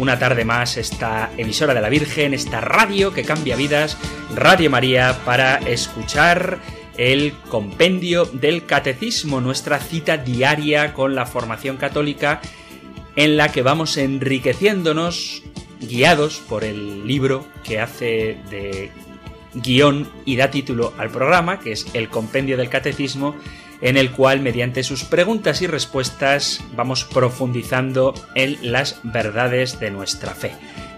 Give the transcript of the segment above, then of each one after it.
una tarde más esta emisora de la Virgen, esta radio que cambia vidas, Radio María, para escuchar el compendio del catecismo, nuestra cita diaria con la formación católica en la que vamos enriqueciéndonos guiados por el libro que hace de guion y da título al programa, que es el compendio del catecismo, en el cual mediante sus preguntas y respuestas vamos profundizando en las verdades de nuestra fe.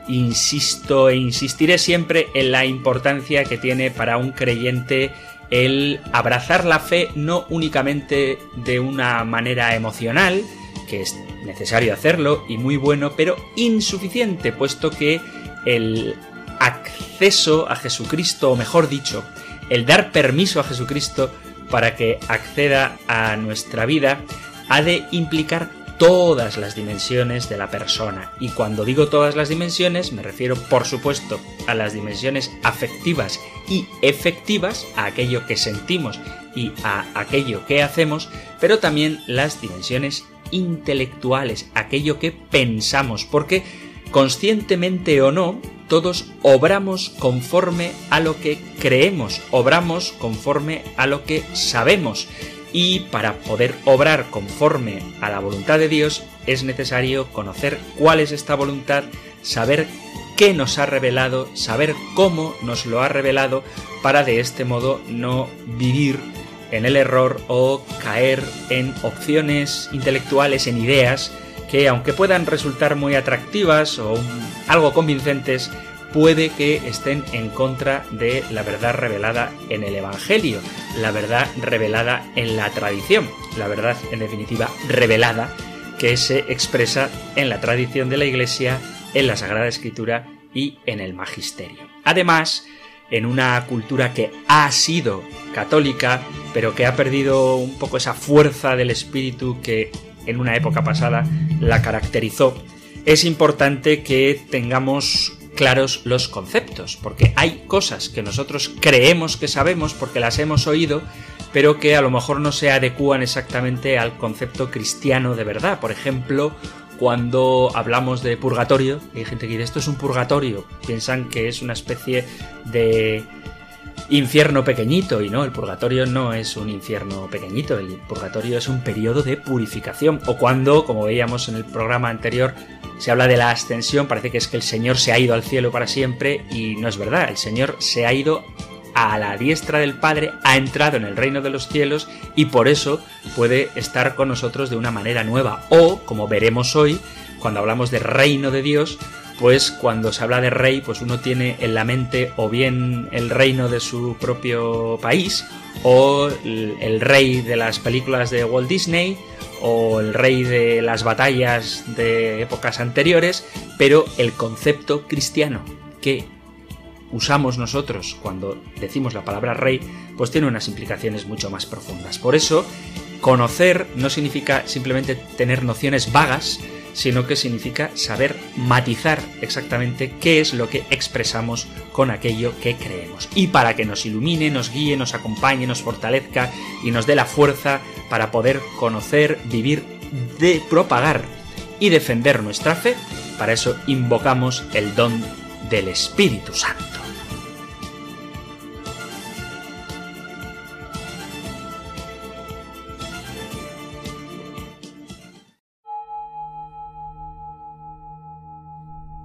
Insisto e insistiré siempre en la importancia que tiene para un creyente el abrazar la fe no únicamente de una manera emocional, que es necesario hacerlo y muy bueno, pero insuficiente, puesto que el acceso a Jesucristo, o mejor dicho, el dar permiso a Jesucristo para que acceda a nuestra vida ha de implicar todas las dimensiones de la persona. Y cuando digo todas las dimensiones, me refiero, por supuesto, a las dimensiones afectivas y efectivas, a aquello que sentimos y a aquello que hacemos, pero también las dimensiones intelectuales, aquello que pensamos, porque conscientemente o no, todos obramos conforme a lo que creemos, obramos conforme a lo que sabemos. Y para poder obrar conforme a la voluntad de Dios es necesario conocer cuál es esta voluntad, saber qué nos ha revelado, saber cómo nos lo ha revelado, para de este modo no vivir en el error o caer en opciones intelectuales, en ideas que aunque puedan resultar muy atractivas o algo convincentes, puede que estén en contra de la verdad revelada en el Evangelio, la verdad revelada en la tradición, la verdad en definitiva revelada que se expresa en la tradición de la Iglesia, en la Sagrada Escritura y en el Magisterio. Además, en una cultura que ha sido católica, pero que ha perdido un poco esa fuerza del espíritu que en una época pasada la caracterizó, es importante que tengamos claros los conceptos, porque hay cosas que nosotros creemos que sabemos porque las hemos oído, pero que a lo mejor no se adecúan exactamente al concepto cristiano de verdad. Por ejemplo, cuando hablamos de purgatorio, hay gente que dice esto es un purgatorio, piensan que es una especie de infierno pequeñito y no, el purgatorio no es un infierno pequeñito, el purgatorio es un periodo de purificación o cuando, como veíamos en el programa anterior, se habla de la ascensión, parece que es que el Señor se ha ido al cielo para siempre y no es verdad, el Señor se ha ido a la diestra del Padre, ha entrado en el reino de los cielos y por eso puede estar con nosotros de una manera nueva. O, como veremos hoy, cuando hablamos de reino de Dios, pues cuando se habla de rey, pues uno tiene en la mente o bien el reino de su propio país, o el rey de las películas de Walt Disney, o el rey de las batallas de épocas anteriores, pero el concepto cristiano que usamos nosotros cuando decimos la palabra rey, pues tiene unas implicaciones mucho más profundas. Por eso, conocer no significa simplemente tener nociones vagas, sino que significa saber matizar exactamente qué es lo que expresamos con aquello que creemos. Y para que nos ilumine, nos guíe, nos acompañe, nos fortalezca y nos dé la fuerza para poder conocer, vivir, de propagar y defender nuestra fe, para eso invocamos el don del Espíritu Santo.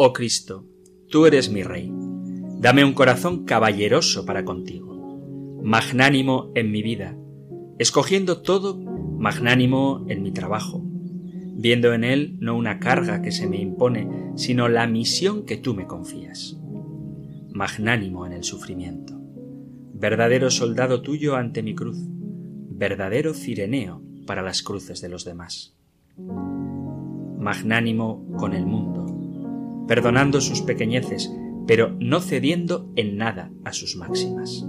Oh Cristo, tú eres mi Rey Dame un corazón caballeroso para contigo, magnánimo en mi vida, escogiendo todo magnánimo en mi trabajo, viendo en él no una carga que se me impone, sino la misión que tú me confías. Magnánimo en el sufrimiento, verdadero soldado tuyo ante mi cruz, verdadero cireneo para las cruces de los demás. Magnánimo con el mundo, perdonando sus pequeñeces, pero no cediendo en nada a sus máximas.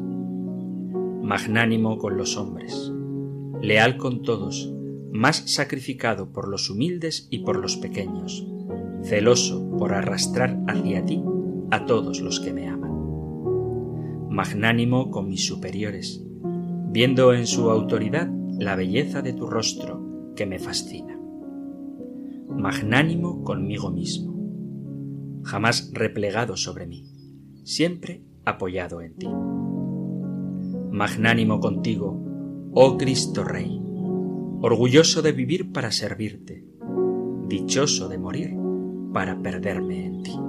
Magnánimo con los hombres, leal con todos, más sacrificado por los humildes y por los pequeños, celoso por arrastrar hacia ti a todos los que me aman. Magnánimo con mis superiores, viendo en su autoridad la belleza de tu rostro que me fascina. Magnánimo conmigo mismo, jamás replegado sobre mí, siempre apoyado en ti. Magnánimo contigo, oh Cristo Rey, orgulloso de vivir para servirte, dichoso de morir para perderme en ti.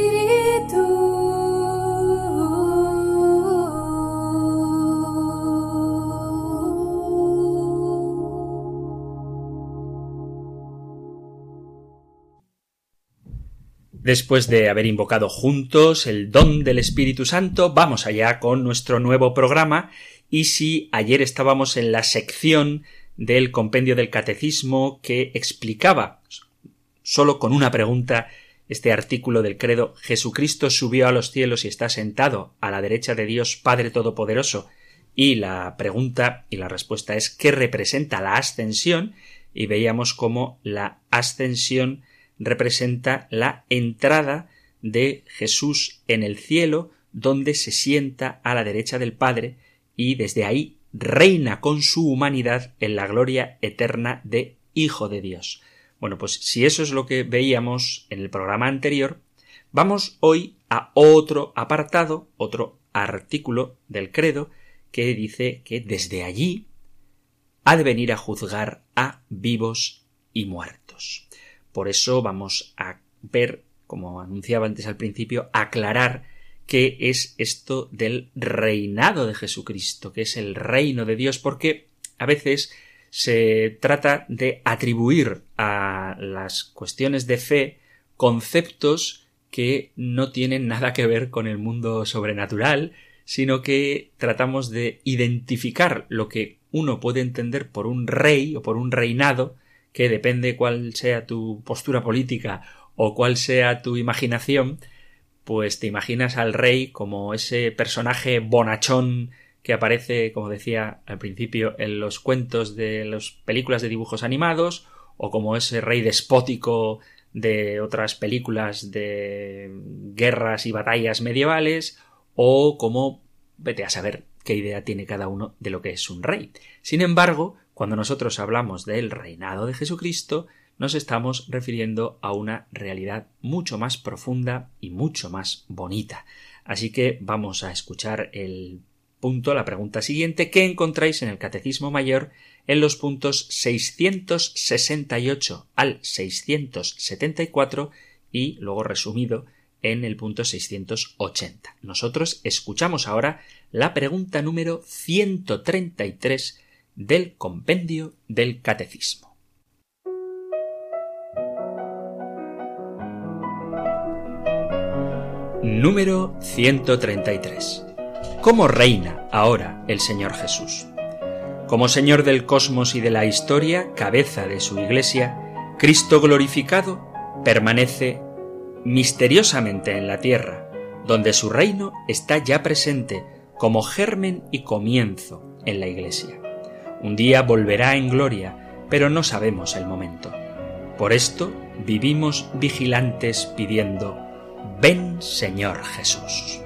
Después de haber invocado juntos el don del Espíritu Santo, vamos allá con nuestro nuevo programa y si ayer estábamos en la sección del compendio del catecismo que explicaba solo con una pregunta este artículo del credo Jesucristo subió a los cielos y está sentado a la derecha de Dios Padre Todopoderoso y la pregunta y la respuesta es ¿qué representa la ascensión? y veíamos cómo la ascensión representa la entrada de Jesús en el cielo, donde se sienta a la derecha del Padre y desde ahí reina con su humanidad en la gloria eterna de Hijo de Dios. Bueno, pues si eso es lo que veíamos en el programa anterior, vamos hoy a otro apartado, otro artículo del credo, que dice que desde allí ha de venir a juzgar a vivos y muertos. Por eso vamos a ver, como anunciaba antes al principio, aclarar qué es esto del reinado de Jesucristo, que es el reino de Dios, porque a veces se trata de atribuir a las cuestiones de fe conceptos que no tienen nada que ver con el mundo sobrenatural, sino que tratamos de identificar lo que uno puede entender por un rey o por un reinado, que depende cuál sea tu postura política o cuál sea tu imaginación, pues te imaginas al rey como ese personaje bonachón que aparece, como decía al principio, en los cuentos de las películas de dibujos animados, o como ese rey despótico de otras películas de guerras y batallas medievales, o como vete a saber qué idea tiene cada uno de lo que es un rey. Sin embargo, cuando nosotros hablamos del reinado de Jesucristo, nos estamos refiriendo a una realidad mucho más profunda y mucho más bonita. Así que vamos a escuchar el punto, la pregunta siguiente que encontráis en el Catecismo Mayor en los puntos 668 al 674 y luego resumido en el punto 680. Nosotros escuchamos ahora la pregunta número 133 del compendio del Catecismo. Número 133. ¿Cómo reina ahora el Señor Jesús? Como Señor del cosmos y de la historia, cabeza de su Iglesia, Cristo glorificado permanece misteriosamente en la tierra, donde su reino está ya presente como germen y comienzo en la Iglesia. Un día volverá en gloria, pero no sabemos el momento. Por esto vivimos vigilantes pidiendo, ven Señor Jesús.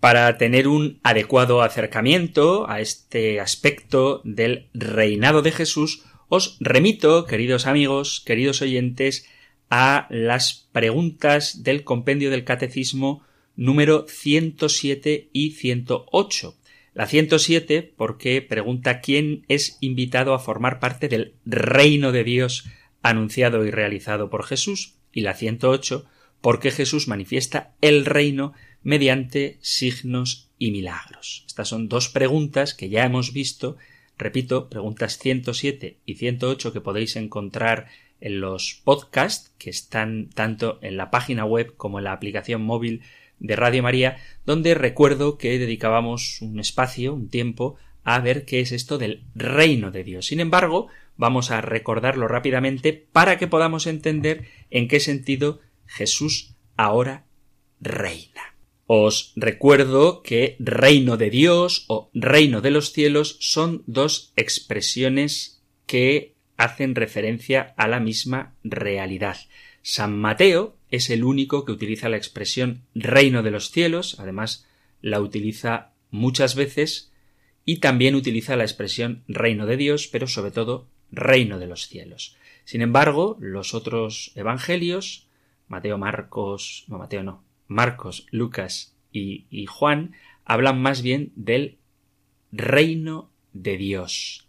Para tener un adecuado acercamiento a este aspecto del reinado de Jesús, os remito, queridos amigos, queridos oyentes, a las preguntas del compendio del catecismo número 107 y 108. La 107 porque pregunta quién es invitado a formar parte del reino de Dios anunciado y realizado por Jesús y la 108 porque Jesús manifiesta el reino mediante signos y milagros. Estas son dos preguntas que ya hemos visto, repito, preguntas 107 y 108 que podéis encontrar en los podcasts que están tanto en la página web como en la aplicación móvil de Radio María, donde recuerdo que dedicábamos un espacio, un tiempo, a ver qué es esto del reino de Dios. Sin embargo, vamos a recordarlo rápidamente para que podamos entender en qué sentido Jesús ahora reina. Os recuerdo que reino de Dios o reino de los cielos son dos expresiones que hacen referencia a la misma realidad. San Mateo es el único que utiliza la expresión reino de los cielos, además la utiliza muchas veces, y también utiliza la expresión reino de Dios, pero sobre todo reino de los cielos. Sin embargo, los otros evangelios, Mateo, Marcos, no Mateo no, Marcos, Lucas y, y Juan, hablan más bien del reino de Dios.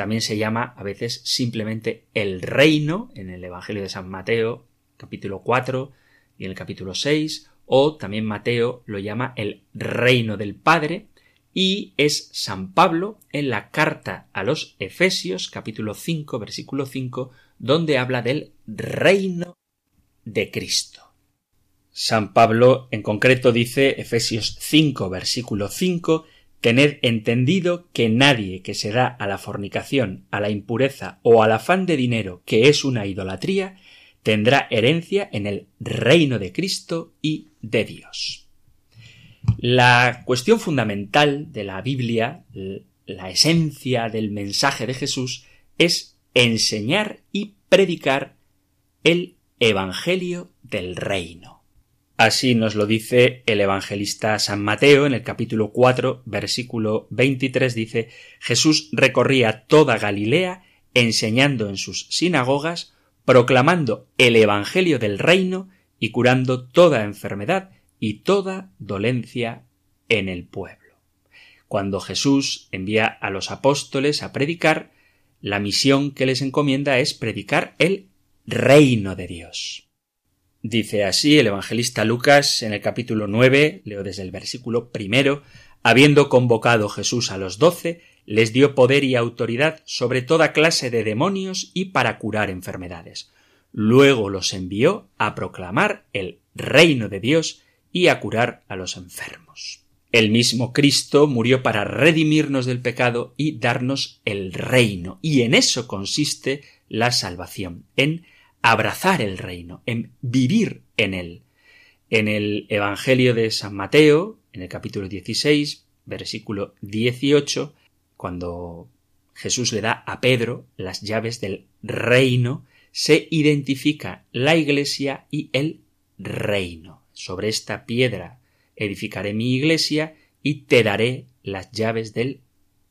También se llama a veces simplemente el reino en el Evangelio de San Mateo, capítulo 4 y en el capítulo 6, o también Mateo lo llama el reino del Padre, y es San Pablo en la carta a los Efesios, capítulo 5, versículo 5, donde habla del reino de Cristo. San Pablo en concreto dice Efesios 5, versículo 5, Tened entendido que nadie que se da a la fornicación, a la impureza o al afán de dinero, que es una idolatría, tendrá herencia en el reino de Cristo y de Dios. La cuestión fundamental de la Biblia, la esencia del mensaje de Jesús, es enseñar y predicar el Evangelio del reino. Así nos lo dice el evangelista San Mateo en el capítulo 4, versículo 23 dice Jesús recorría toda Galilea enseñando en sus sinagogas, proclamando el Evangelio del reino y curando toda enfermedad y toda dolencia en el pueblo. Cuando Jesús envía a los apóstoles a predicar, la misión que les encomienda es predicar el reino de Dios. Dice así el evangelista Lucas en el capítulo nueve, leo desde el versículo primero, habiendo convocado Jesús a los doce, les dio poder y autoridad sobre toda clase de demonios y para curar enfermedades. Luego los envió a proclamar el reino de Dios y a curar a los enfermos. El mismo Cristo murió para redimirnos del pecado y darnos el reino, y en eso consiste la salvación, en abrazar el reino, en vivir en él. En el Evangelio de San Mateo, en el capítulo 16, versículo 18, cuando Jesús le da a Pedro las llaves del reino, se identifica la iglesia y el reino. Sobre esta piedra edificaré mi iglesia y te daré las llaves del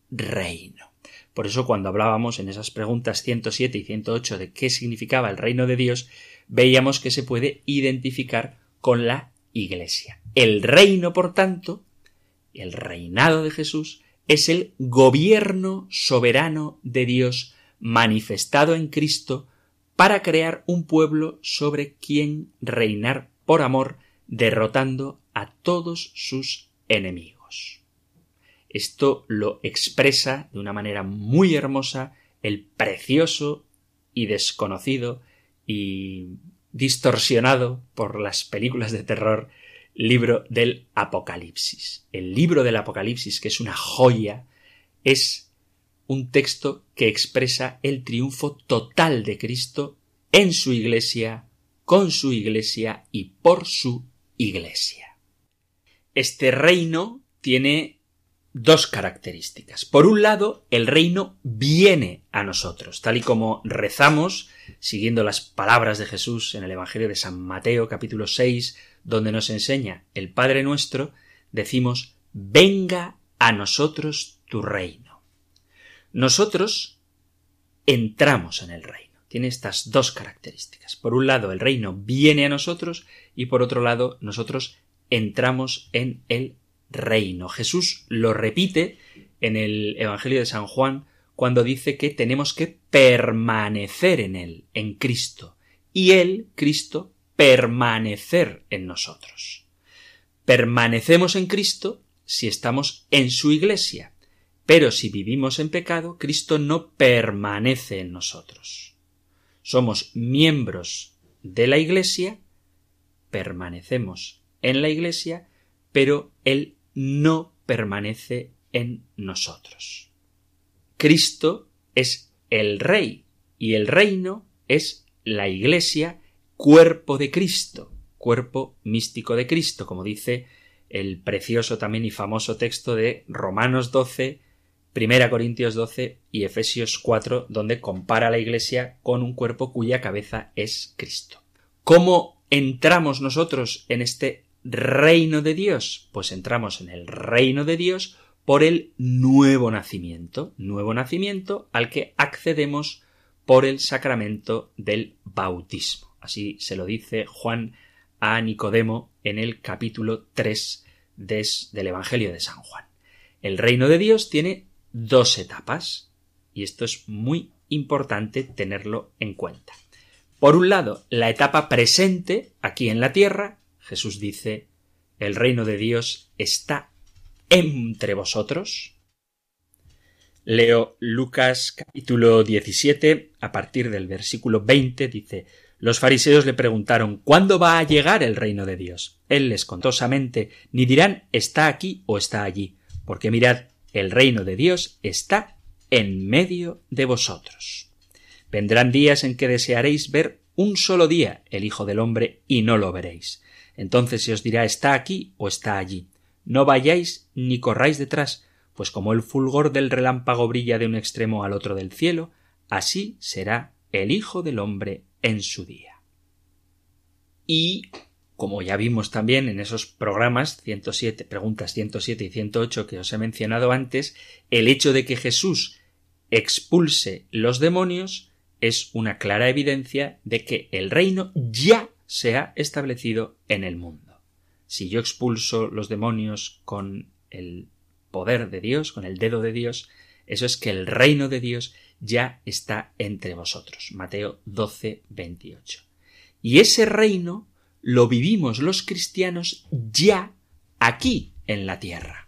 reino. Por eso cuando hablábamos en esas preguntas 107 y 108 de qué significaba el reino de Dios, veíamos que se puede identificar con la iglesia. El reino, por tanto, el reinado de Jesús, es el gobierno soberano de Dios manifestado en Cristo para crear un pueblo sobre quien reinar por amor, derrotando a todos sus enemigos. Esto lo expresa de una manera muy hermosa el precioso y desconocido y distorsionado por las películas de terror libro del Apocalipsis. El libro del Apocalipsis, que es una joya, es un texto que expresa el triunfo total de Cristo en su iglesia, con su iglesia y por su iglesia. Este reino tiene dos características. Por un lado, el reino viene a nosotros, tal y como rezamos, siguiendo las palabras de Jesús en el Evangelio de San Mateo capítulo 6, donde nos enseña el Padre nuestro, decimos, venga a nosotros tu reino. Nosotros entramos en el reino. Tiene estas dos características. Por un lado, el reino viene a nosotros y por otro lado, nosotros entramos en el reino. Jesús lo repite en el Evangelio de San Juan cuando dice que tenemos que permanecer en Él, en Cristo, y Él, Cristo, permanecer en nosotros. Permanecemos en Cristo si estamos en su iglesia, pero si vivimos en pecado, Cristo no permanece en nosotros. Somos miembros de la iglesia, permanecemos en la iglesia, pero Él no permanece en nosotros. Cristo es el Rey y el reino es la iglesia, cuerpo de Cristo, cuerpo místico de Cristo, como dice el precioso también y famoso texto de Romanos 12, Primera Corintios 12 y Efesios 4, donde compara la Iglesia con un cuerpo cuya cabeza es Cristo. ¿Cómo entramos nosotros en este reino de Dios? Pues entramos en el reino de Dios por el nuevo nacimiento, nuevo nacimiento al que accedemos por el sacramento del bautismo. Así se lo dice Juan a Nicodemo en el capítulo 3 del Evangelio de San Juan. El reino de Dios tiene dos etapas y esto es muy importante tenerlo en cuenta. Por un lado, la etapa presente, aquí en la tierra, Jesús dice, el reino de Dios está entre vosotros. Leo Lucas capítulo 17, a partir del versículo 20, dice, los fariseos le preguntaron ¿Cuándo va a llegar el reino de Dios? Él les contó samente ni dirán está aquí o está allí, porque mirad, el reino de Dios está en medio de vosotros. Vendrán días en que desearéis ver un solo día el Hijo del hombre y no lo veréis. Entonces se os dirá está aquí o está allí. No vayáis ni corráis detrás, pues como el fulgor del relámpago brilla de un extremo al otro del cielo, así será el Hijo del hombre en su día. Y como ya vimos también en esos programas 107, preguntas 107 y 108 que os he mencionado antes, el hecho de que Jesús expulse los demonios es una clara evidencia de que el reino ya se ha establecido en el mundo. Si yo expulso los demonios con el poder de Dios, con el dedo de Dios, eso es que el reino de Dios ya está entre vosotros. Mateo 12, 28. Y ese reino lo vivimos los cristianos ya aquí en la tierra.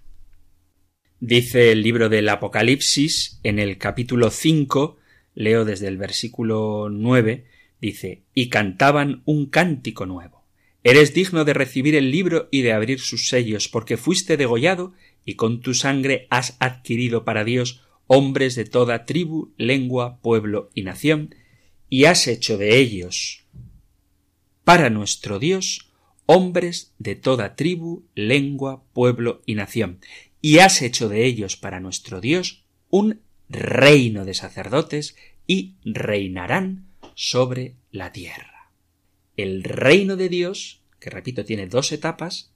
Dice el libro del Apocalipsis en el capítulo 5, leo desde el versículo 9, dice, y cantaban un cántico nuevo. Eres digno de recibir el libro y de abrir sus sellos, porque fuiste degollado y con tu sangre has adquirido para Dios hombres de toda tribu, lengua, pueblo y nación, y has hecho de ellos, para nuestro Dios, hombres de toda tribu, lengua, pueblo y nación, y has hecho de ellos para nuestro Dios un reino de sacerdotes y reinarán sobre la tierra. El reino de Dios, que repito tiene dos etapas,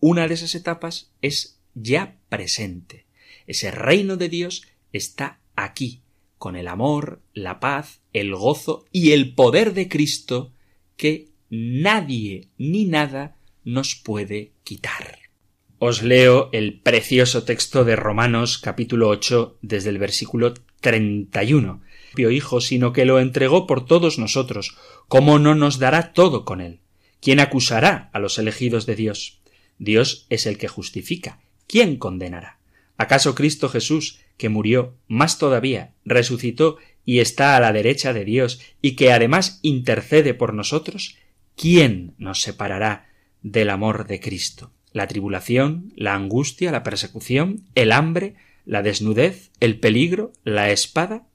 una de esas etapas es ya presente. Ese reino de Dios está aquí, con el amor, la paz, el gozo y el poder de Cristo que nadie ni nada nos puede quitar. Os leo el precioso texto de Romanos capítulo 8 desde el versículo 31. Hijo, sino que lo entregó por todos nosotros, ¿cómo no nos dará todo con él? ¿Quién acusará a los elegidos de Dios? Dios es el que justifica. ¿Quién condenará? ¿Acaso Cristo Jesús, que murió, más todavía, resucitó y está a la derecha de Dios y que además intercede por nosotros? ¿Quién nos separará del amor de Cristo? ¿La tribulación, la angustia, la persecución, el hambre, la desnudez, el peligro, la espada?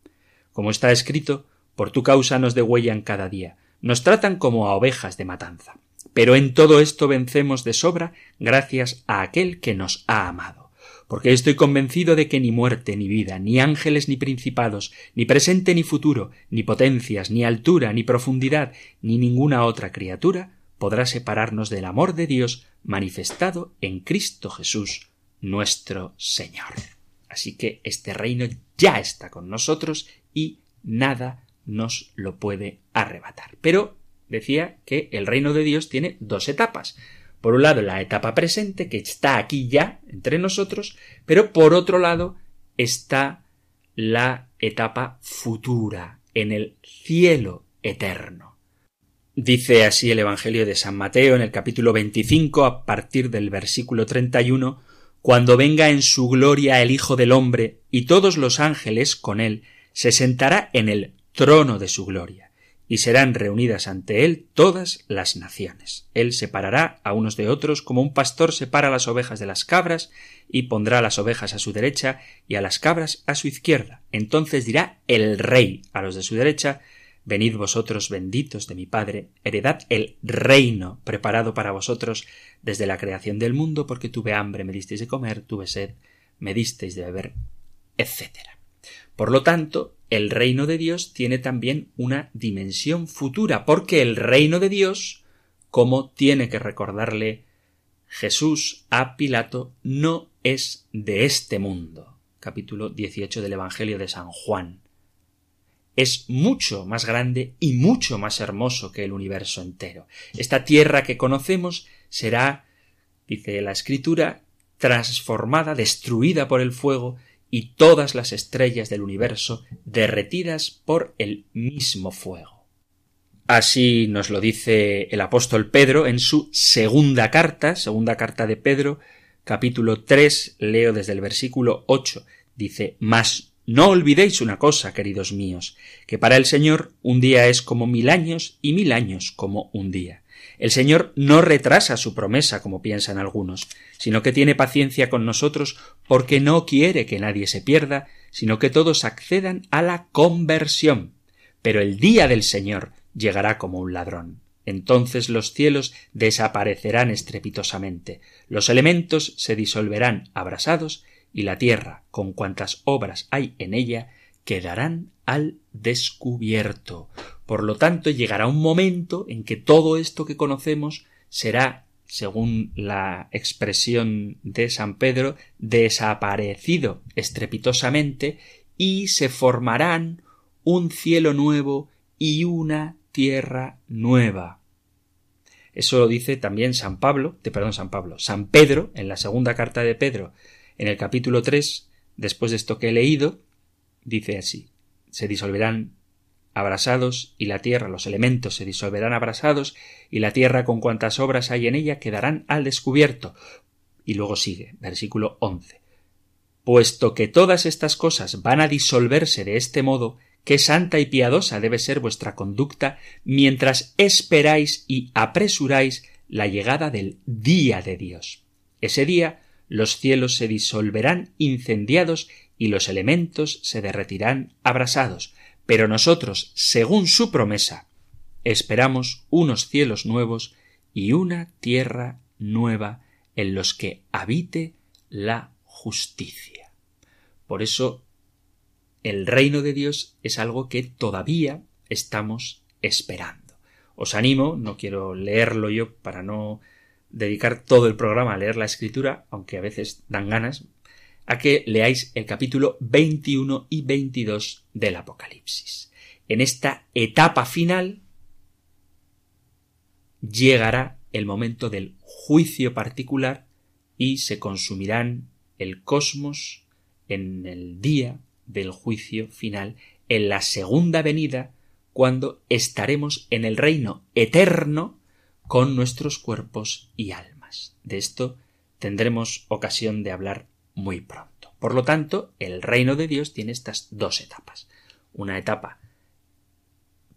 Como está escrito, por tu causa nos degüellan cada día, nos tratan como a ovejas de matanza. Pero en todo esto vencemos de sobra gracias a aquel que nos ha amado porque estoy convencido de que ni muerte, ni vida, ni ángeles, ni principados, ni presente, ni futuro, ni potencias, ni altura, ni profundidad, ni ninguna otra criatura podrá separarnos del amor de Dios manifestado en Cristo Jesús, nuestro Señor. Así que este reino ya está con nosotros y nada nos lo puede arrebatar. Pero decía que el reino de Dios tiene dos etapas. Por un lado, la etapa presente, que está aquí ya entre nosotros, pero por otro lado está la etapa futura, en el cielo eterno. Dice así el Evangelio de San Mateo en el capítulo 25 a partir del versículo 31 Cuando venga en su gloria el Hijo del Hombre y todos los ángeles con él, se sentará en el trono de su gloria y serán reunidas ante él todas las naciones. Él separará a unos de otros como un pastor separa las ovejas de las cabras y pondrá las ovejas a su derecha y a las cabras a su izquierda. Entonces dirá el rey a los de su derecha Venid vosotros benditos de mi Padre, heredad el reino preparado para vosotros desde la creación del mundo, porque tuve hambre, me disteis de comer, tuve sed, me disteis de beber, etc. Por lo tanto, el reino de Dios tiene también una dimensión futura, porque el reino de Dios, como tiene que recordarle Jesús a Pilato, no es de este mundo. Capítulo 18 del Evangelio de San Juan es mucho más grande y mucho más hermoso que el universo entero. Esta tierra que conocemos será, dice la escritura, transformada, destruida por el fuego, y todas las estrellas del universo derretidas por el mismo fuego. Así nos lo dice el apóstol Pedro en su segunda carta, segunda carta de Pedro, capítulo 3, leo desde el versículo 8, dice, Mas no olvidéis una cosa, queridos míos, que para el Señor un día es como mil años y mil años como un día. El Señor no retrasa su promesa, como piensan algunos, sino que tiene paciencia con nosotros porque no quiere que nadie se pierda, sino que todos accedan a la conversión. Pero el día del Señor llegará como un ladrón. Entonces los cielos desaparecerán estrepitosamente, los elementos se disolverán abrasados y la tierra, con cuantas obras hay en ella, quedarán al descubierto. Por lo tanto, llegará un momento en que todo esto que conocemos será, según la expresión de San Pedro, desaparecido estrepitosamente y se formarán un cielo nuevo y una tierra nueva. Eso lo dice también San Pablo, de perdón, San Pablo, San Pedro, en la segunda carta de Pedro, en el capítulo 3, después de esto que he leído, dice así se disolverán abrasados y la tierra, los elementos se disolverán abrasados y la tierra con cuantas obras hay en ella quedarán al descubierto. Y luego sigue, versículo 11. Puesto que todas estas cosas van a disolverse de este modo, qué santa y piadosa debe ser vuestra conducta mientras esperáis y apresuráis la llegada del día de Dios. Ese día los cielos se disolverán incendiados y los elementos se derretirán abrasados. Pero nosotros, según su promesa, esperamos unos cielos nuevos y una tierra nueva en los que habite la justicia. Por eso el reino de Dios es algo que todavía estamos esperando. Os animo, no quiero leerlo yo para no dedicar todo el programa a leer la escritura, aunque a veces dan ganas, a que leáis el capítulo 21 y 22 del Apocalipsis. En esta etapa final llegará el momento del juicio particular y se consumirán el cosmos en el día del juicio final, en la segunda venida, cuando estaremos en el reino eterno con nuestros cuerpos y almas. De esto tendremos ocasión de hablar muy pronto. Por lo tanto, el reino de Dios tiene estas dos etapas. Una etapa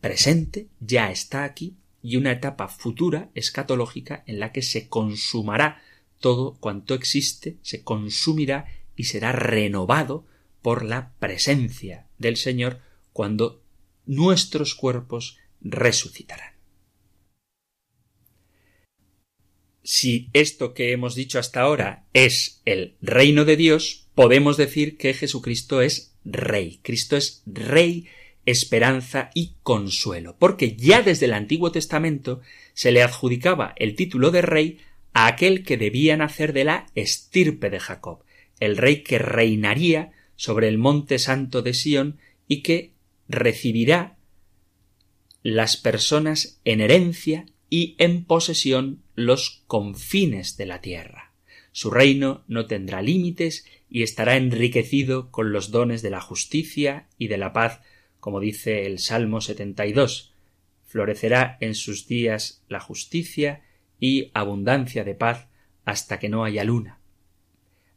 presente, ya está aquí, y una etapa futura, escatológica, en la que se consumará todo cuanto existe, se consumirá y será renovado por la presencia del Señor cuando nuestros cuerpos resucitarán. Si esto que hemos dicho hasta ahora es el reino de Dios, podemos decir que Jesucristo es rey. Cristo es rey esperanza y consuelo, porque ya desde el Antiguo Testamento se le adjudicaba el título de rey a aquel que debía nacer de la estirpe de Jacob, el rey que reinaría sobre el monte santo de Sión y que recibirá las personas en herencia y en posesión los confines de la tierra. Su reino no tendrá límites y estará enriquecido con los dones de la justicia y de la paz, como dice el Salmo 72. Florecerá en sus días la justicia y abundancia de paz hasta que no haya luna.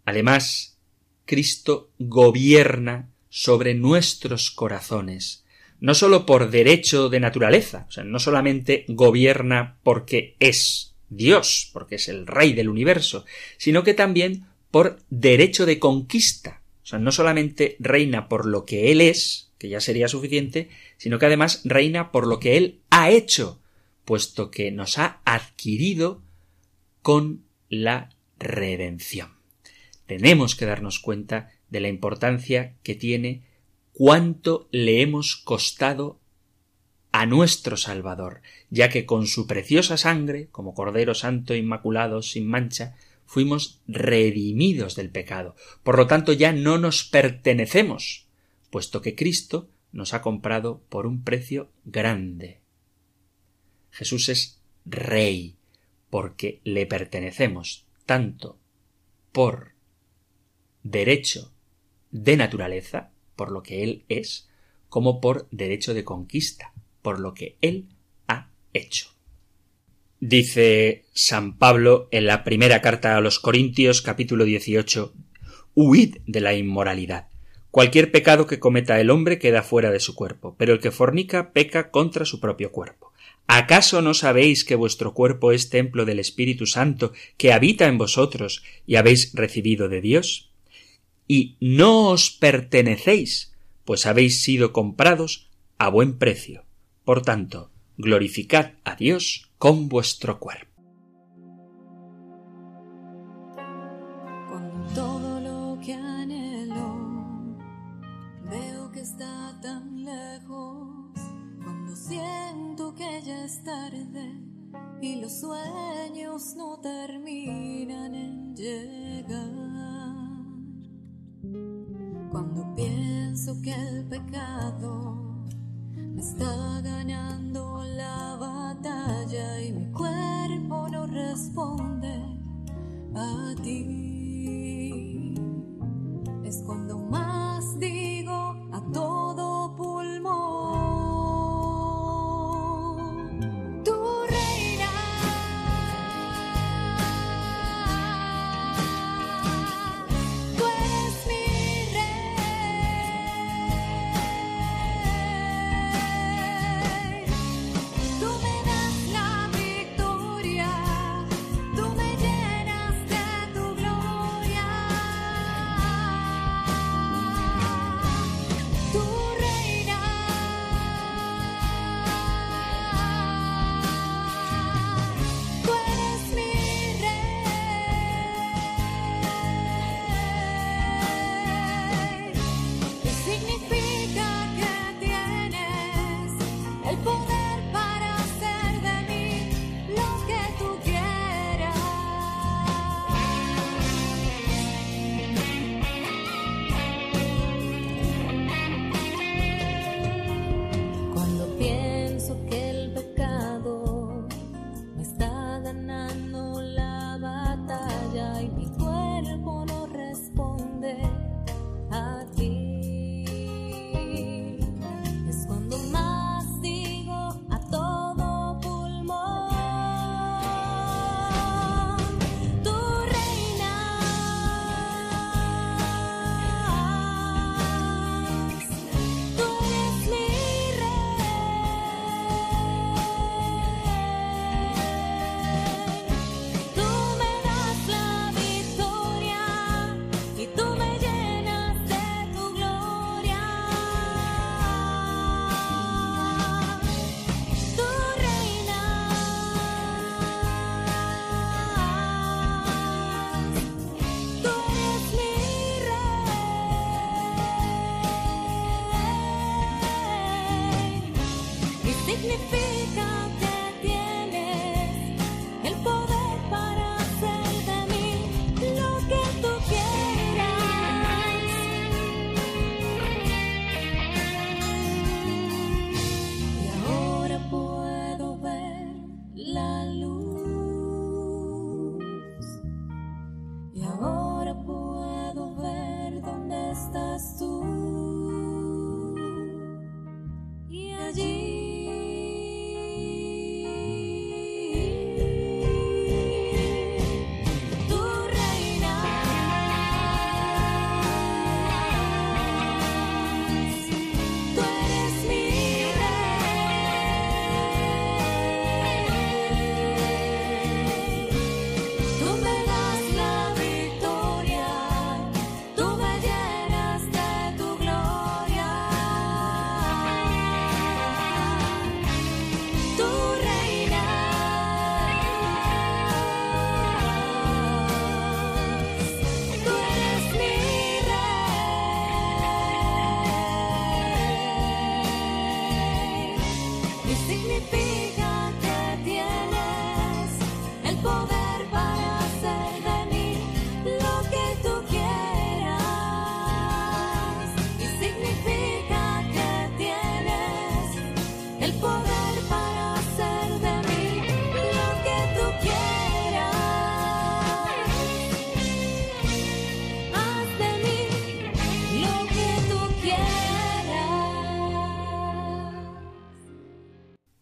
Además, Cristo gobierna sobre nuestros corazones, no sólo por derecho de naturaleza, o sea, no solamente gobierna porque es Dios, porque es el Rey del universo, sino que también por derecho de conquista. O sea, no solamente reina por lo que Él es, que ya sería suficiente, sino que además reina por lo que Él ha hecho, puesto que nos ha adquirido con la redención. Tenemos que darnos cuenta de la importancia que tiene cuánto le hemos costado a nuestro Salvador, ya que con su preciosa sangre, como Cordero Santo Inmaculado sin mancha, fuimos redimidos del pecado. Por lo tanto, ya no nos pertenecemos, puesto que Cristo nos ha comprado por un precio grande. Jesús es Rey, porque le pertenecemos tanto por derecho de naturaleza, por lo que Él es, como por derecho de conquista, por lo que Él ha hecho. Dice San Pablo en la primera carta a los Corintios capítulo 18 Huid de la inmoralidad. Cualquier pecado que cometa el hombre queda fuera de su cuerpo, pero el que fornica peca contra su propio cuerpo. ¿Acaso no sabéis que vuestro cuerpo es templo del Espíritu Santo que habita en vosotros y habéis recibido de Dios? Y no os pertenecéis, pues habéis sido comprados a buen precio. Por tanto, glorificad a Dios con vuestro cuerpo. Cuando todo lo que anhelo veo que está tan lejos, cuando siento que ya es tarde y los sueños no terminan en llegar. Cuando pienso que el pecado me está ganando la batalla y mi cuerpo no responde a ti,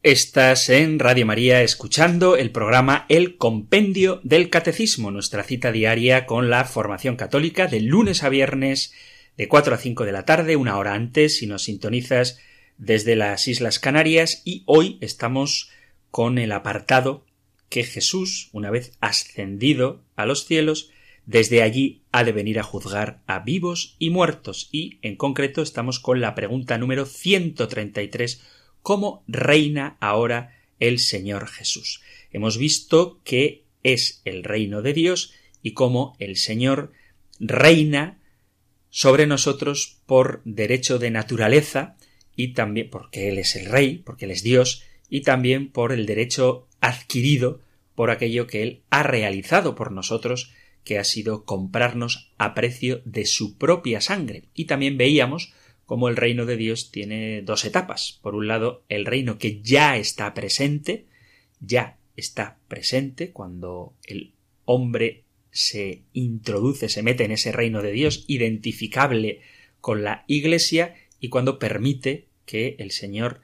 Estás en Radio María escuchando el programa El Compendio del Catecismo, nuestra cita diaria con la formación católica de lunes a viernes de 4 a 5 de la tarde, una hora antes si nos sintonizas desde las Islas Canarias. Y hoy estamos con el apartado que Jesús, una vez ascendido a los cielos, desde allí ha de venir a juzgar a vivos y muertos. Y en concreto estamos con la pregunta número 133 ¿Cómo reina ahora el Señor Jesús? Hemos visto que es el reino de Dios y cómo el Señor reina sobre nosotros por derecho de naturaleza y también porque Él es el Rey, porque Él es Dios, y también por el derecho adquirido por aquello que Él ha realizado por nosotros, que ha sido comprarnos a precio de su propia sangre. Y también veíamos cómo el reino de Dios tiene dos etapas. Por un lado, el reino que ya está presente, ya está presente cuando el hombre se introduce, se mete en ese reino de Dios, identificable con la Iglesia, y cuando permite que el Señor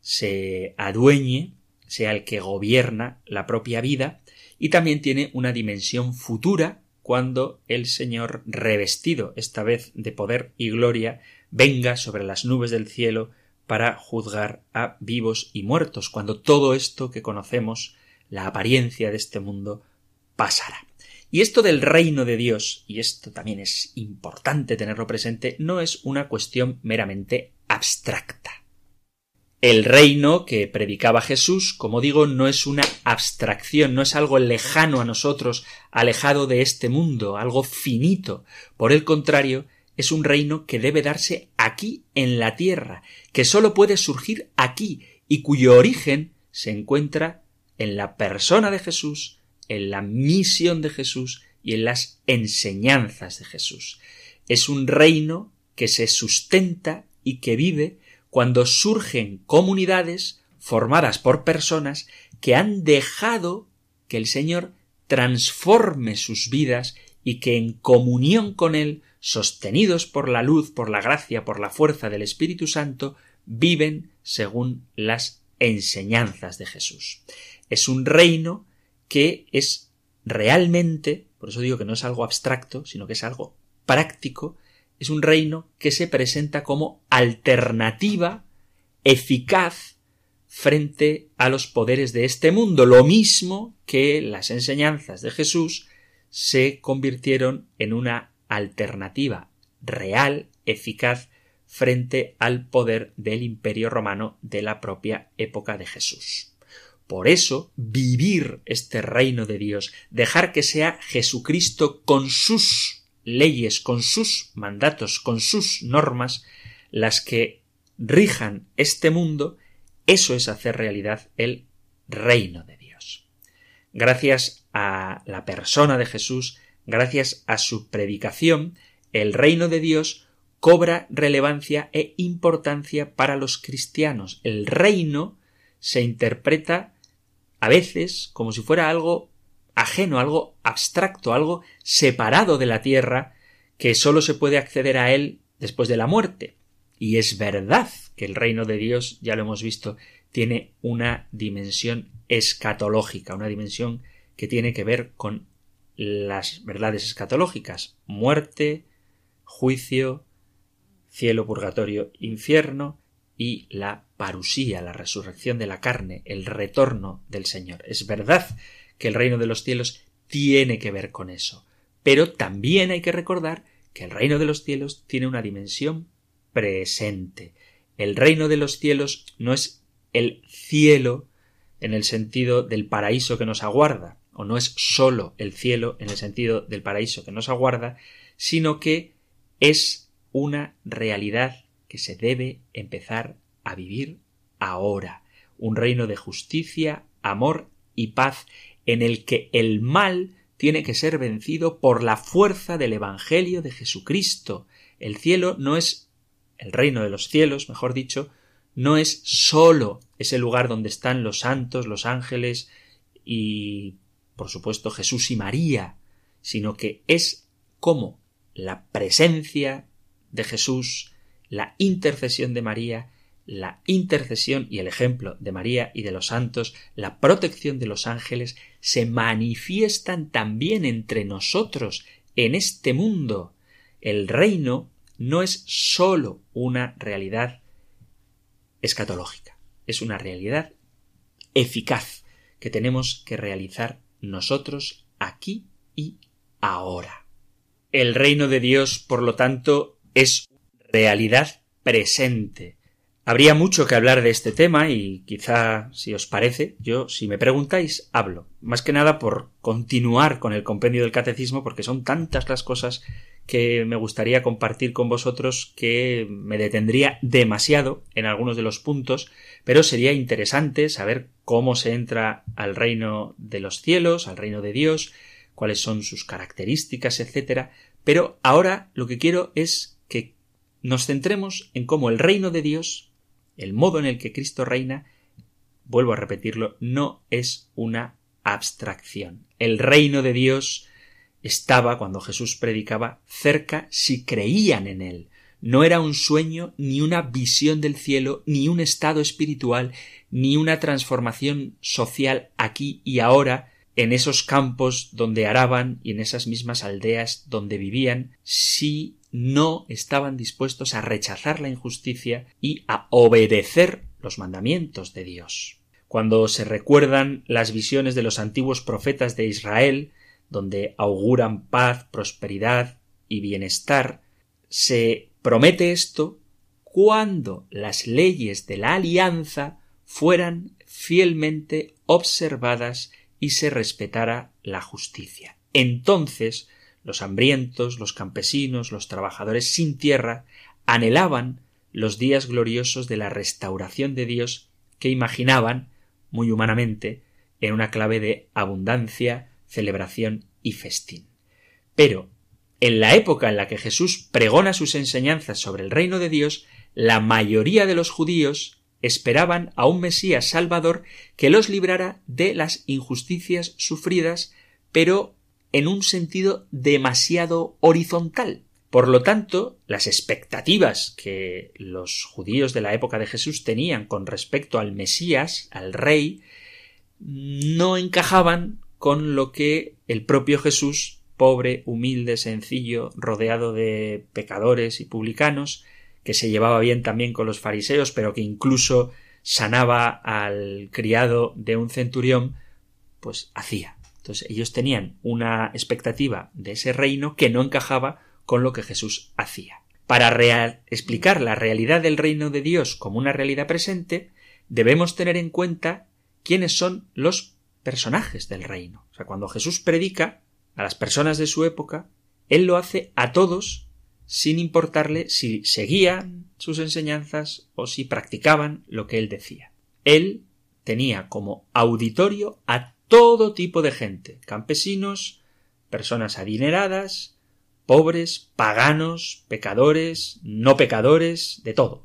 se adueñe, sea el que gobierna la propia vida, y también tiene una dimensión futura cuando el Señor, revestido esta vez de poder y gloria, venga sobre las nubes del cielo para juzgar a vivos y muertos, cuando todo esto que conocemos, la apariencia de este mundo, pasará. Y esto del reino de Dios, y esto también es importante tenerlo presente, no es una cuestión meramente abstracta. El reino que predicaba Jesús, como digo, no es una abstracción, no es algo lejano a nosotros, alejado de este mundo, algo finito. Por el contrario, es un reino que debe darse aquí en la tierra, que sólo puede surgir aquí y cuyo origen se encuentra en la persona de Jesús, en la misión de Jesús y en las enseñanzas de Jesús. Es un reino que se sustenta y que vive cuando surgen comunidades formadas por personas que han dejado que el Señor transforme sus vidas y que en comunión con Él, sostenidos por la luz, por la gracia, por la fuerza del Espíritu Santo, viven según las enseñanzas de Jesús. Es un reino que es realmente, por eso digo que no es algo abstracto, sino que es algo práctico, es un reino que se presenta como alternativa eficaz frente a los poderes de este mundo, lo mismo que las enseñanzas de Jesús se convirtieron en una alternativa real, eficaz, frente al poder del imperio romano de la propia época de Jesús. Por eso, vivir este reino de Dios, dejar que sea Jesucristo con sus leyes, con sus mandatos, con sus normas, las que rijan este mundo, Eso es hacer realidad el reino de Dios. Gracias a la persona de Jesús, gracias a su predicación, el reino de Dios cobra relevancia e importancia para los cristianos. El reino se interpreta a veces como si fuera algo ajeno, algo abstracto, algo separado de la tierra, que sólo se puede acceder a él después de la muerte. Y es verdad que el reino de Dios, ya lo hemos visto, tiene una dimensión escatológica, una dimensión que tiene que ver con las verdades escatológicas, muerte, juicio, cielo, purgatorio, infierno y la parusía, la resurrección de la carne, el retorno del Señor. Es verdad que el reino de los cielos tiene que ver con eso, pero también hay que recordar que el reino de los cielos tiene una dimensión presente. El reino de los cielos no es el cielo en el sentido del paraíso que nos aguarda, no es sólo el cielo en el sentido del paraíso que nos aguarda, sino que es una realidad que se debe empezar a vivir ahora, un reino de justicia, amor y paz en el que el mal tiene que ser vencido por la fuerza del Evangelio de Jesucristo. El cielo no es el reino de los cielos, mejor dicho, no es sólo ese lugar donde están los santos, los ángeles y, por supuesto, Jesús y María, sino que es como la presencia de Jesús, la intercesión de María, la intercesión y el ejemplo de María y de los santos, la protección de los ángeles, se manifiestan también entre nosotros en este mundo. El reino no es sólo una realidad escatológica, es una realidad eficaz que tenemos que realizar nosotros aquí y ahora. El reino de Dios, por lo tanto, es realidad presente. Habría mucho que hablar de este tema y quizá, si os parece, yo, si me preguntáis, hablo. Más que nada por continuar con el compendio del catecismo, porque son tantas las cosas que me gustaría compartir con vosotros que me detendría demasiado en algunos de los puntos, pero sería interesante saber cómo se entra al reino de los cielos, al reino de Dios, cuáles son sus características, etcétera. Pero ahora lo que quiero es que nos centremos en cómo el reino de Dios, el modo en el que Cristo reina, vuelvo a repetirlo, no es una abstracción. El reino de Dios estaba, cuando Jesús predicaba, cerca si creían en él. No era un sueño, ni una visión del cielo, ni un estado espiritual, ni una transformación social aquí y ahora, en esos campos donde araban y en esas mismas aldeas donde vivían, si no estaban dispuestos a rechazar la injusticia y a obedecer los mandamientos de Dios. Cuando se recuerdan las visiones de los antiguos profetas de Israel, donde auguran paz, prosperidad y bienestar, se promete esto cuando las leyes de la alianza fueran fielmente observadas y se respetara la justicia. Entonces los hambrientos, los campesinos, los trabajadores sin tierra anhelaban los días gloriosos de la restauración de Dios que imaginaban, muy humanamente, en una clave de abundancia, celebración y festín. Pero, en la época en la que Jesús pregona sus enseñanzas sobre el reino de Dios, la mayoría de los judíos esperaban a un Mesías Salvador que los librara de las injusticias sufridas, pero en un sentido demasiado horizontal. Por lo tanto, las expectativas que los judíos de la época de Jesús tenían con respecto al Mesías, al Rey, no encajaban con lo que el propio Jesús, pobre, humilde, sencillo, rodeado de pecadores y publicanos, que se llevaba bien también con los fariseos, pero que incluso sanaba al criado de un centurión, pues hacía. Entonces ellos tenían una expectativa de ese reino que no encajaba con lo que Jesús hacía. Para explicar la realidad del reino de Dios como una realidad presente, debemos tener en cuenta quiénes son los personajes del reino. O sea, cuando Jesús predica a las personas de su época, Él lo hace a todos sin importarle si seguían sus enseñanzas o si practicaban lo que Él decía. Él tenía como auditorio a todo tipo de gente, campesinos, personas adineradas, pobres, paganos, pecadores, no pecadores, de todo.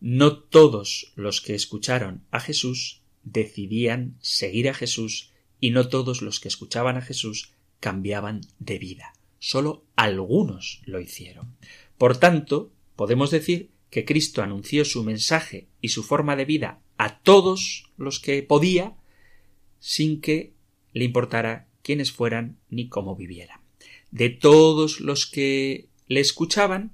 No todos los que escucharon a Jesús decidían seguir a Jesús y no todos los que escuchaban a Jesús cambiaban de vida. Solo algunos lo hicieron. Por tanto, podemos decir que Cristo anunció su mensaje y su forma de vida a todos los que podía, sin que le importara quiénes fueran ni cómo vivieran. De todos los que le escuchaban,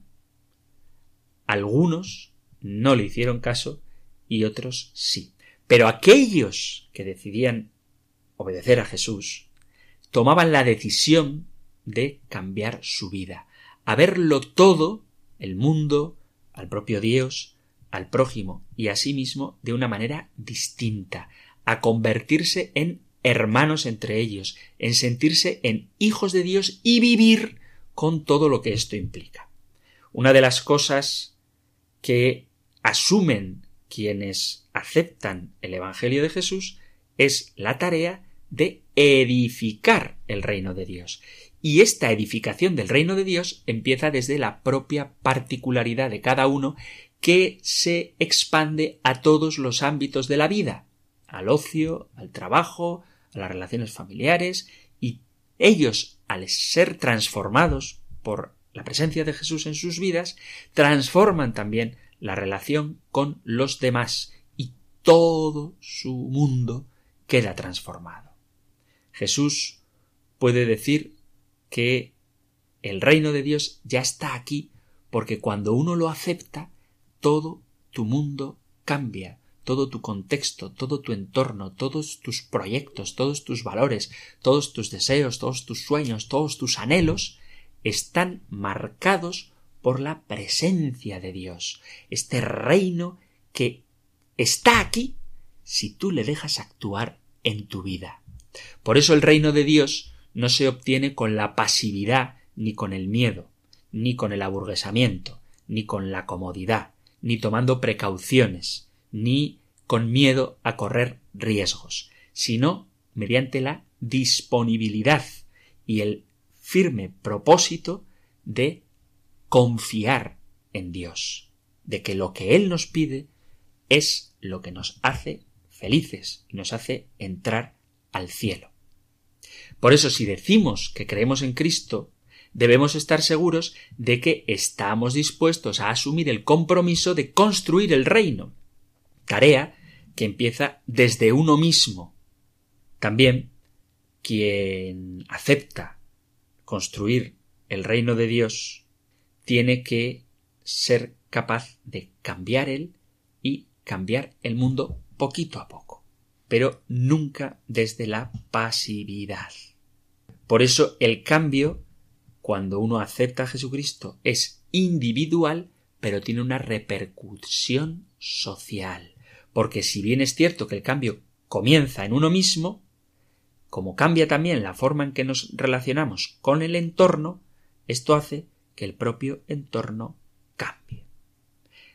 algunos no le hicieron caso y otros sí. Pero aquellos que decidían obedecer a Jesús tomaban la decisión de cambiar su vida, a verlo todo, el mundo, al propio Dios, al prójimo y a sí mismo de una manera distinta, a convertirse en hermanos entre ellos, en sentirse en hijos de Dios y vivir con todo lo que esto implica. Una de las cosas que asumen quienes aceptan el Evangelio de Jesús es la tarea de edificar el reino de Dios. Y esta edificación del reino de Dios empieza desde la propia particularidad de cada uno que se expande a todos los ámbitos de la vida, al ocio, al trabajo, a las relaciones familiares, y ellos, al ser transformados por la presencia de Jesús en sus vidas, transforman también la relación con los demás y todo su mundo queda transformado. Jesús puede decir que el reino de Dios ya está aquí porque cuando uno lo acepta, todo tu mundo cambia, todo tu contexto, todo tu entorno, todos tus proyectos, todos tus valores, todos tus deseos, todos tus sueños, todos tus anhelos están marcados por la presencia de Dios, este reino que está aquí si tú le dejas actuar en tu vida. Por eso el reino de Dios no se obtiene con la pasividad, ni con el miedo, ni con el aburguesamiento, ni con la comodidad, ni tomando precauciones, ni con miedo a correr riesgos, sino mediante la disponibilidad y el firme propósito de confiar en Dios, de que lo que Él nos pide es lo que nos hace felices y nos hace entrar al cielo. Por eso si decimos que creemos en Cristo, debemos estar seguros de que estamos dispuestos a asumir el compromiso de construir el reino, tarea que empieza desde uno mismo. También quien acepta construir el reino de Dios tiene que ser capaz de cambiar él y cambiar el mundo poquito a poco, pero nunca desde la pasividad. Por eso el cambio cuando uno acepta a Jesucristo es individual, pero tiene una repercusión social. Porque si bien es cierto que el cambio comienza en uno mismo, como cambia también la forma en que nos relacionamos con el entorno, esto hace que el propio entorno cambie.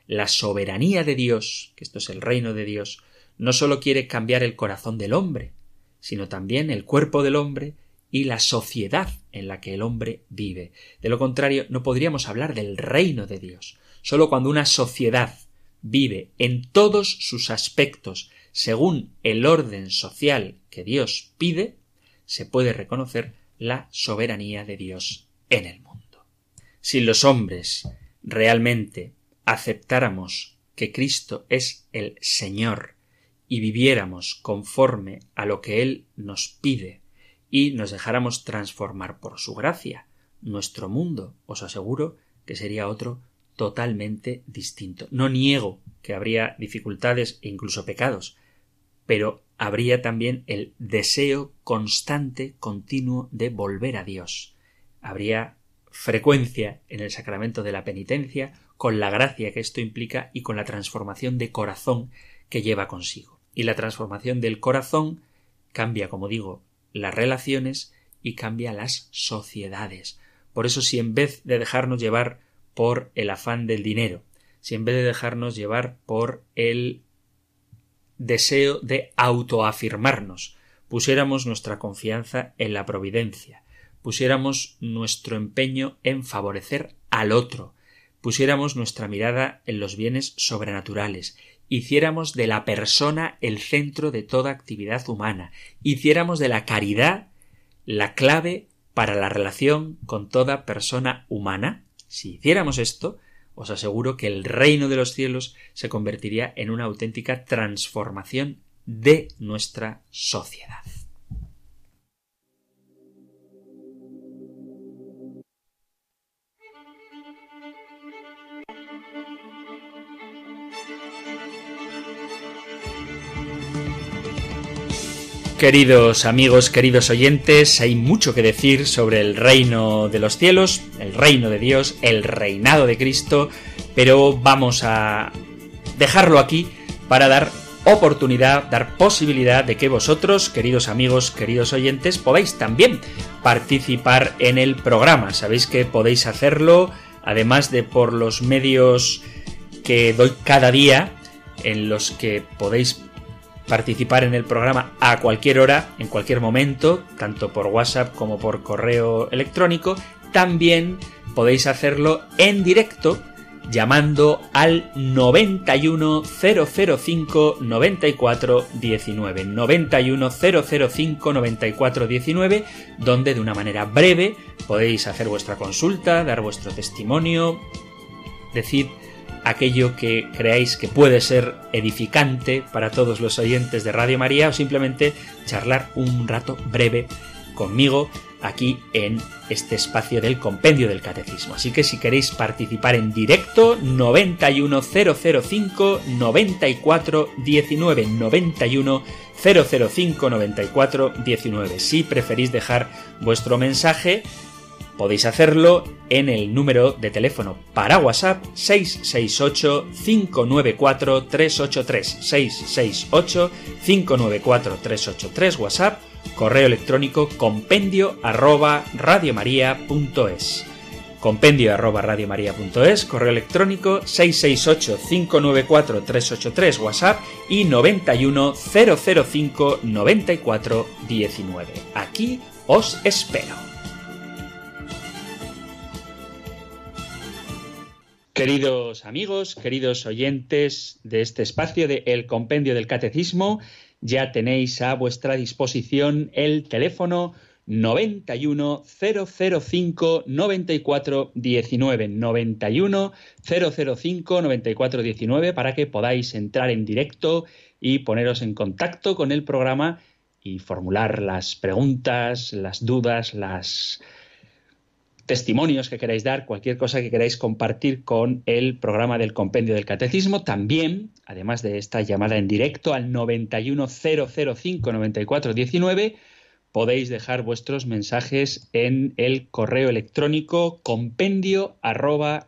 La soberanía de Dios, que esto es el reino de Dios, no sólo quiere cambiar el corazón del hombre, sino también el cuerpo del hombre y la sociedad en la que el hombre vive. De lo contrario, no podríamos hablar del reino de Dios. Solo cuando una sociedad vive en todos sus aspectos según el orden social que Dios pide, se puede reconocer la soberanía de Dios en mundo. Si los hombres realmente aceptáramos que Cristo es el Señor y viviéramos conforme a lo que Él nos pide y nos dejáramos transformar por su gracia, nuestro mundo, os aseguro que sería otro totalmente distinto. No niego que habría dificultades e incluso pecados, pero habría también el deseo constante, continuo de volver a Dios. Habría frecuencia en el sacramento de la penitencia, con la gracia que esto implica y con la transformación de corazón que lleva consigo. Y la transformación del corazón cambia, como digo, las relaciones y cambia las sociedades. Por eso si en vez de dejarnos llevar por el afán del dinero, si en vez de dejarnos llevar por el deseo de autoafirmarnos, pusiéramos nuestra confianza en la providencia, pusiéramos nuestro empeño en favorecer al otro, pusiéramos nuestra mirada en los bienes sobrenaturales, hiciéramos de la persona el centro de toda actividad humana, hiciéramos de la caridad la clave para la relación con toda persona humana, si hiciéramos esto, os aseguro que el reino de los cielos se convertiría en una auténtica transformación de nuestra sociedad. Queridos amigos, queridos oyentes, hay mucho que decir sobre el reino de los cielos, el reino de Dios, el reinado de Cristo, pero vamos a dejarlo aquí para dar oportunidad, dar posibilidad de que vosotros, queridos amigos, queridos oyentes, podáis también participar en el programa. Sabéis que podéis hacerlo, además de por los medios que doy cada día, en los que podéis participar en el programa a cualquier hora, en cualquier momento, tanto por WhatsApp como por correo electrónico. También podéis hacerlo en directo llamando al 91005 94 19 91005 94 19 donde de una manera breve podéis hacer vuestra consulta, dar vuestro testimonio, decir aquello que creáis que puede ser edificante para todos los oyentes de Radio María o simplemente charlar un rato breve conmigo aquí en este espacio del compendio del catecismo. Así que si queréis participar en directo, 91005 94 19 91 005 94 19. Si preferís dejar vuestro mensaje, Podéis hacerlo en el número de teléfono para WhatsApp 668-594-383. 668-594-383 WhatsApp, correo electrónico compendio arroba radiomaria.es. Compendio arroba radiomaria.es, correo electrónico 668-594-383 WhatsApp y 91 005 94 19. Aquí os espero. Queridos amigos, queridos oyentes de este espacio de El Compendio del Catecismo, ya tenéis a vuestra disposición el teléfono 91 005 94 19 91 005 94 19 para que podáis entrar en directo y poneros en contacto con el programa y formular las preguntas, las dudas, las testimonios que queráis dar, cualquier cosa que queráis compartir con el programa del Compendio del Catecismo. También, además de esta llamada en directo al 910059419, podéis dejar vuestros mensajes en el correo electrónico compendio arroba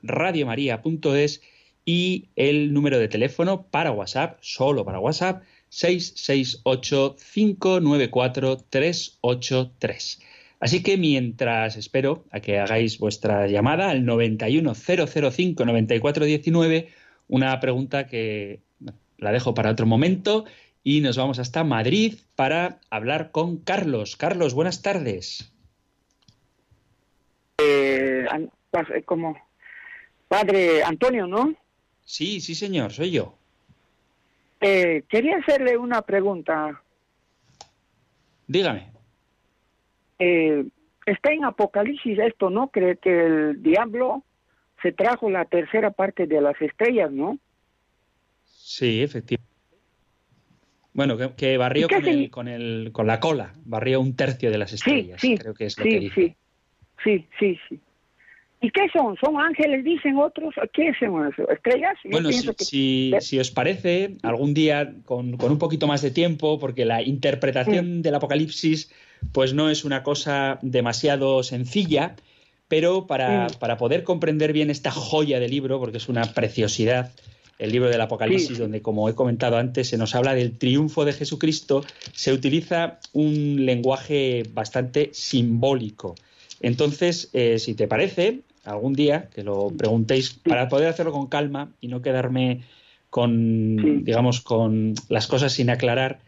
y el número de teléfono para WhatsApp, solo para WhatsApp, 668 594 383. Así que mientras espero a que hagáis vuestra llamada al 910059419, una pregunta que la dejo para otro momento y nos vamos hasta Madrid para hablar con Carlos. Carlos, buenas tardes. Eh, eh, como padre Antonio, ¿no? Sí, sí, señor, soy yo. Eh, quería hacerle una pregunta. Dígame. Eh, está en Apocalipsis esto, ¿no? Cree que el diablo se trajo la tercera parte de las estrellas, ¿no? Sí, efectivamente. Bueno, que, que barrió ¿Y qué con, el, con, el, con la cola, barrió un tercio de las estrellas, sí, creo que es lo que dice. sí, sí, sí, sí. ¿Y qué son? ¿Son ángeles, dicen otros? ¿Qué son eso? ¿Estrellas? Yo Bueno, si, pienso que- si- de- si os parece, algún día con, con un poquito más de tiempo, porque la Mm. interpretación del Apocalipsis pues no es una cosa demasiado sencilla, pero para, Mm. para poder comprender bien esta joya de libro, porque es una preciosidad, el libro del Apocalipsis, Sí. donde, como he comentado antes, se nos habla del triunfo de Jesucristo, se utiliza un lenguaje bastante simbólico. Entonces, eh, si te parece, algún día que lo preguntéis para poder hacerlo con calma y no quedarme con, Sí. digamos, con las cosas sin aclarar,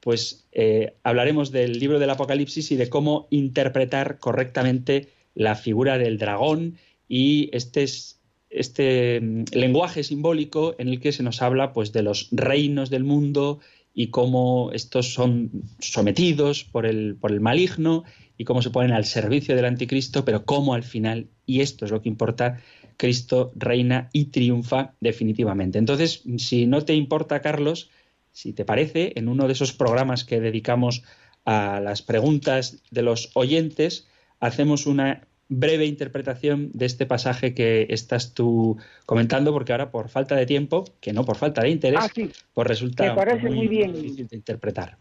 pues eh, hablaremos del libro del Apocalipsis y de cómo interpretar correctamente la figura del dragón y este, es- este mm, lenguaje simbólico en el que se nos habla pues, de los reinos del mundo y cómo estos son sometidos por el, por el maligno y cómo se ponen al servicio del anticristo, pero cómo al final, y esto es lo que importa, Cristo reina y triunfa definitivamente. Entonces, si no te importa, Carlos, si te parece, en uno de esos programas que dedicamos a las preguntas de los oyentes, hacemos una breve interpretación de este pasaje que estás tú comentando, porque ahora por falta de tiempo, que no por falta de interés, Ah, sí, pues resulta Me parece muy bien. difícil de interpretar.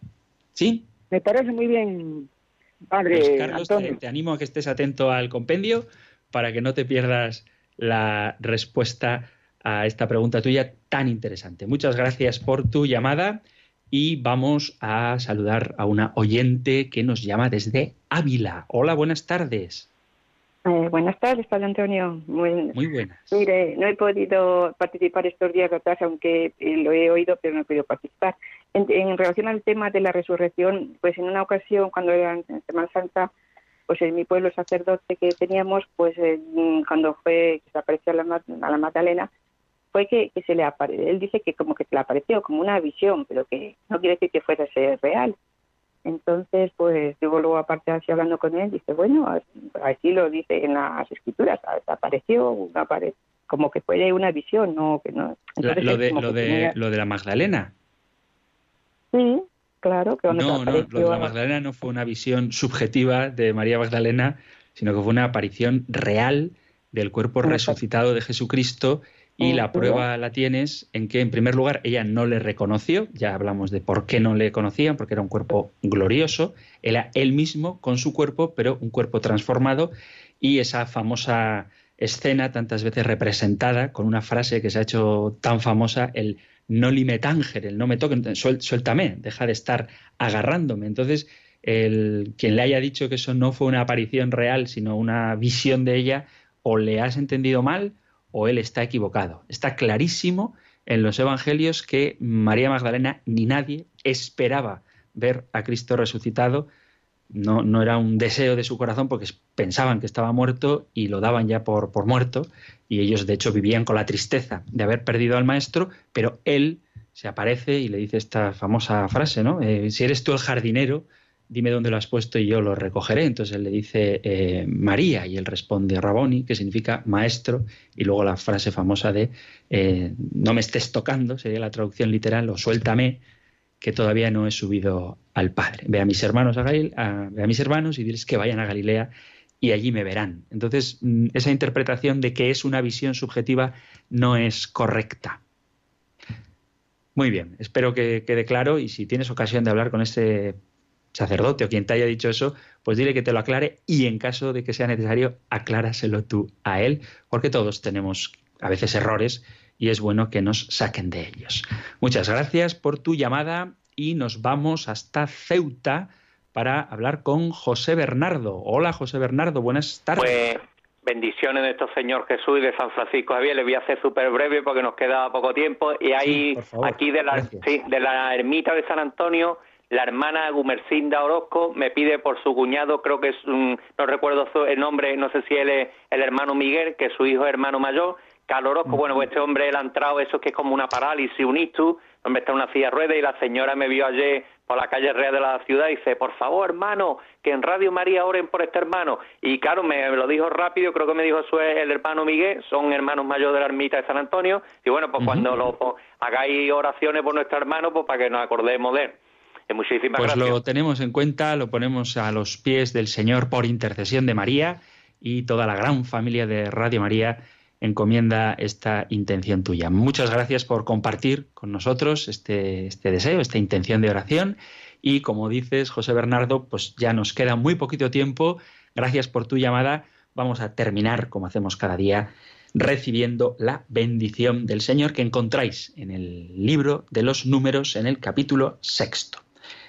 ¿Sí? me parece muy bien, padre Pues, Carlos, te animo a que estés atento al compendio para que no te pierdas la respuesta a esta pregunta tuya tan interesante. Muchas gracias por tu llamada y vamos a saludar a una oyente que nos llama desde Ávila. Hola, buenas tardes. Eh, buenas tardes, Padre Antonio. Muy- Muy buenas. Mire, no he podido participar estos días atrás, aunque eh, lo he oído, pero no he podido participar. En, en relación al tema de la resurrección, pues en una ocasión, cuando era en Semana Santa, pues en mi pueblo sacerdote que teníamos, pues eh, cuando fue que se apareció a la, Ma- a la Magdalena, fue que, que se le apareció. Él dice que como que se le apareció, como una visión, pero que no quiere decir que a ser real. Entonces, pues yo luego aparte así hablando con él, dice, bueno, así lo dice en las escrituras, apareció, una como que fue una visión, no que no. Entonces, lo, de, lo, de, tenía- lo de la Magdalena. Sí, claro, que cuando No, no, lo de la Magdalena no fue una visión subjetiva de María Magdalena, sino que fue una aparición real del cuerpo resucitado de Jesucristo y la prueba la tienes en que, en primer lugar, ella no le reconoció, ya hablamos de por qué no le conocían, porque era un cuerpo glorioso, era él mismo con su cuerpo, pero un cuerpo transformado, y esa famosa escena tantas veces representada con una frase que se ha hecho tan famosa, el no lime tanger, el no me toquen, suel- suéltame, deja de estar agarrándome. Entonces, el, quien le haya dicho que eso no fue una aparición real, sino una visión de ella, o le has entendido mal o él está equivocado. Está clarísimo en los evangelios que María Magdalena ni nadie esperaba ver a Cristo resucitado. No, no era un deseo de su corazón porque pensaban que estaba muerto y lo daban ya por, por muerto y ellos de hecho vivían con la tristeza de haber perdido al maestro, pero él se aparece y le dice esta famosa frase, ¿no? Eh, si eres tú el jardinero, dime dónde lo has puesto y yo lo recogeré. Entonces él le dice eh, María y él responde Raboni, que significa maestro, y luego la frase famosa de eh, no me estés tocando, sería la traducción literal, o suéltame, que todavía no he subido al Padre. Ve a mis hermanos a, Galil- a- ve a mis hermanos y diles que vayan a Galilea y allí me verán. Entonces, mm, esa interpretación de que es una visión subjetiva no es correcta. Muy bien, espero que quede claro y si tienes ocasión de hablar con ese sacerdote o quien te haya dicho eso, pues dile que te lo aclare y en caso de que sea necesario, acláraselo tú a él, porque todos tenemos a veces errores y es bueno que nos saquen de ellos. Muchas gracias por tu llamada y nos vamos hasta Ceuta para hablar con José Bernardo. Hola José Bernardo, buenas tardes. Pues bendiciones de nuestro Señor Jesús y de San Francisco Javier. Le voy a hacer súper breve porque nos queda poco tiempo. Y hay Sí, aquí de la, sí, de la ermita de San Antonio, la hermana Gumercinda Orozco me pide por su cuñado, creo que es, un- no recuerdo su- el nombre, no sé si él es el hermano Miguel, que es su hijo hermano mayor. Carlos Orozco, bueno, pues este hombre él ha entrado, eso es que es como una parálisis, un ictus, hombre está una silla de ruedas y la señora me vio ayer por la calle real de la ciudad y dice, por favor, hermano, que en Radio María oren por este hermano. Y claro, me lo dijo rápido, creo que me dijo eso es el hermano Miguel, son hermanos mayores de la ermita de San Antonio. Y bueno, pues cuando lo pues, hagáis oraciones por nuestro hermano, pues para que nos acordemos de él. Muchísimas Pues gracias. lo tenemos en cuenta, lo ponemos a los pies del Señor por intercesión de María y toda la gran familia de Radio María encomienda esta intención tuya. Muchas gracias por compartir con nosotros este, este deseo, esta intención de oración y como dices, José Bernardo, pues ya nos queda muy poquito tiempo. Gracias por tu llamada. Vamos a terminar, como hacemos cada día, recibiendo la bendición del Señor que encontráis en el libro de los números en el capítulo sexto.